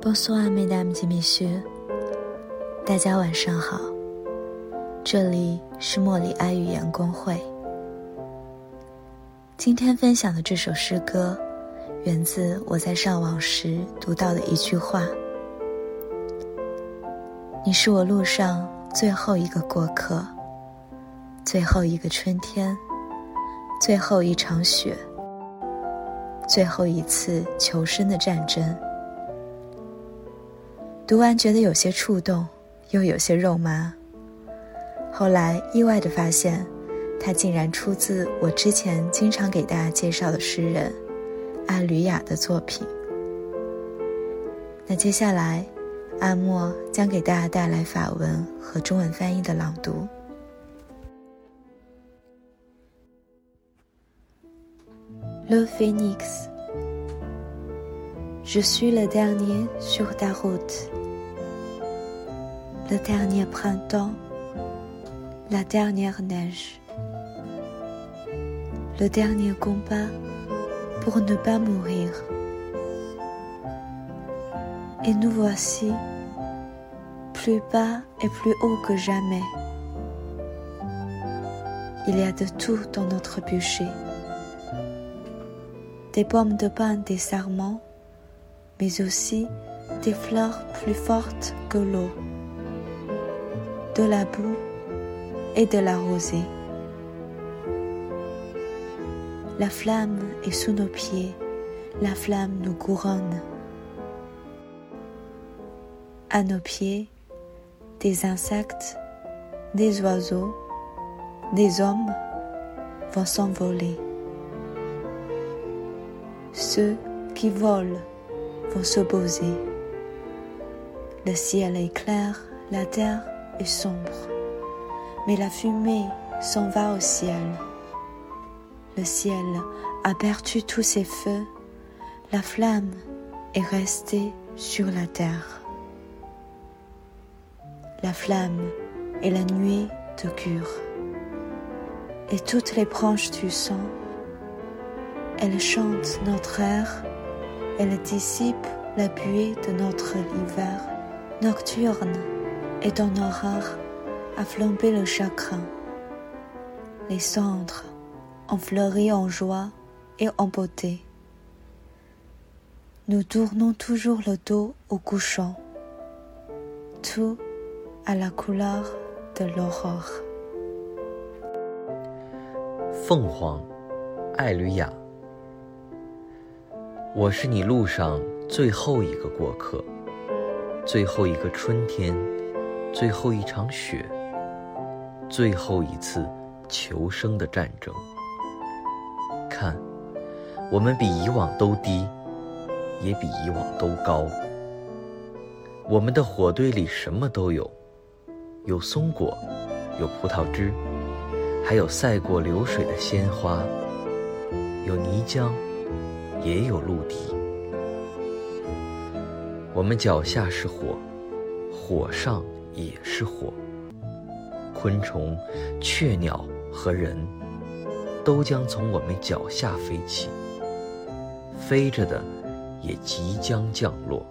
Bonsoir, mesdames et messieurs。大家晚上好，这里是莫里埃语言工会。今天分享的这首诗歌，源自我在上网时读到的一句话：“你是我路上最后一个过客，最后一个春天，最后一场雪，最后一次求生的战争。”读完觉得有些触动，又有些肉麻。后来意外地发现，它竟然出自我之前经常给大家介绍的诗人阿吕雅的作品。那接下来，阿莫将给大家带来法文和中文翻译的朗读。Le phénix, je suis le dernier sur ta route. le dernier printemps, la dernière neige, le dernier combat pour ne pas mourir. Et nous voici plus bas et plus haut que jamais. Il y a de tout dans notre bûcher. Des pommes de pain des sarments, mais aussi des fleurs plus fortes que l'eau de la boue et de la rosée. La flamme est sous nos pieds, la flamme nous couronne. À nos pieds, des insectes, des oiseaux, des hommes vont s'envoler. Ceux qui volent vont se poser. Le ciel est clair, la terre est sombre, mais la fumée s'en va au ciel. Le ciel a perdu tous ses feux, la flamme est restée sur la terre. La flamme est la nuée de cure, et toutes les branches du sang, elles chantent notre air, elles dissipent la buée de notre hiver nocturne et dans nos rares a flambé le chagrin. Les cendres ont fleuri en joie et en beauté. Nous tournons toujours le dos au couchant, tout à la couleur de l'aurore. 凤凰，艾吕雅。 我是你路上最后一个过客，最后一个春天。最后一场雪，最后一次求生的战争。看，我们比以往都低，也比以往都高。我们的火堆里什么都有，有松果，有葡萄汁，还有赛过流水的鲜花，有泥浆，也有陆地。我们脚下是火，火上。也是火，昆虫、雀鸟和人都将从我们脚下飞起，飞着的也即将降落。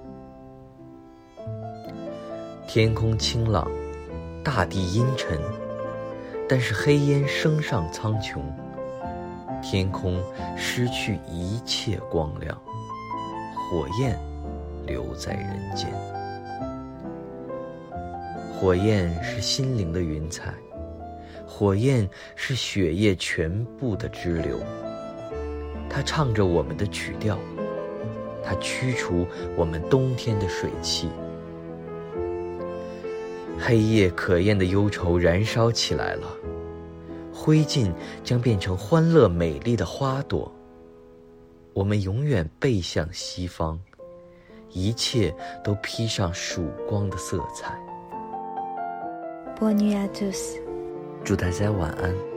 天空清朗，大地阴沉，但是黑烟升上苍穹，天空失去一切光亮，火焰留在人间。火焰是心灵的云彩，火焰是血液全部的支流。它唱着我们的曲调，它驱除我们冬天的水汽。黑夜可厌的忧愁燃烧起来了，灰烬将变成欢乐美丽的花朵。我们永远背向西方，一切都披上曙光的色彩。Bonne nuit à tous. 祝大家晚安。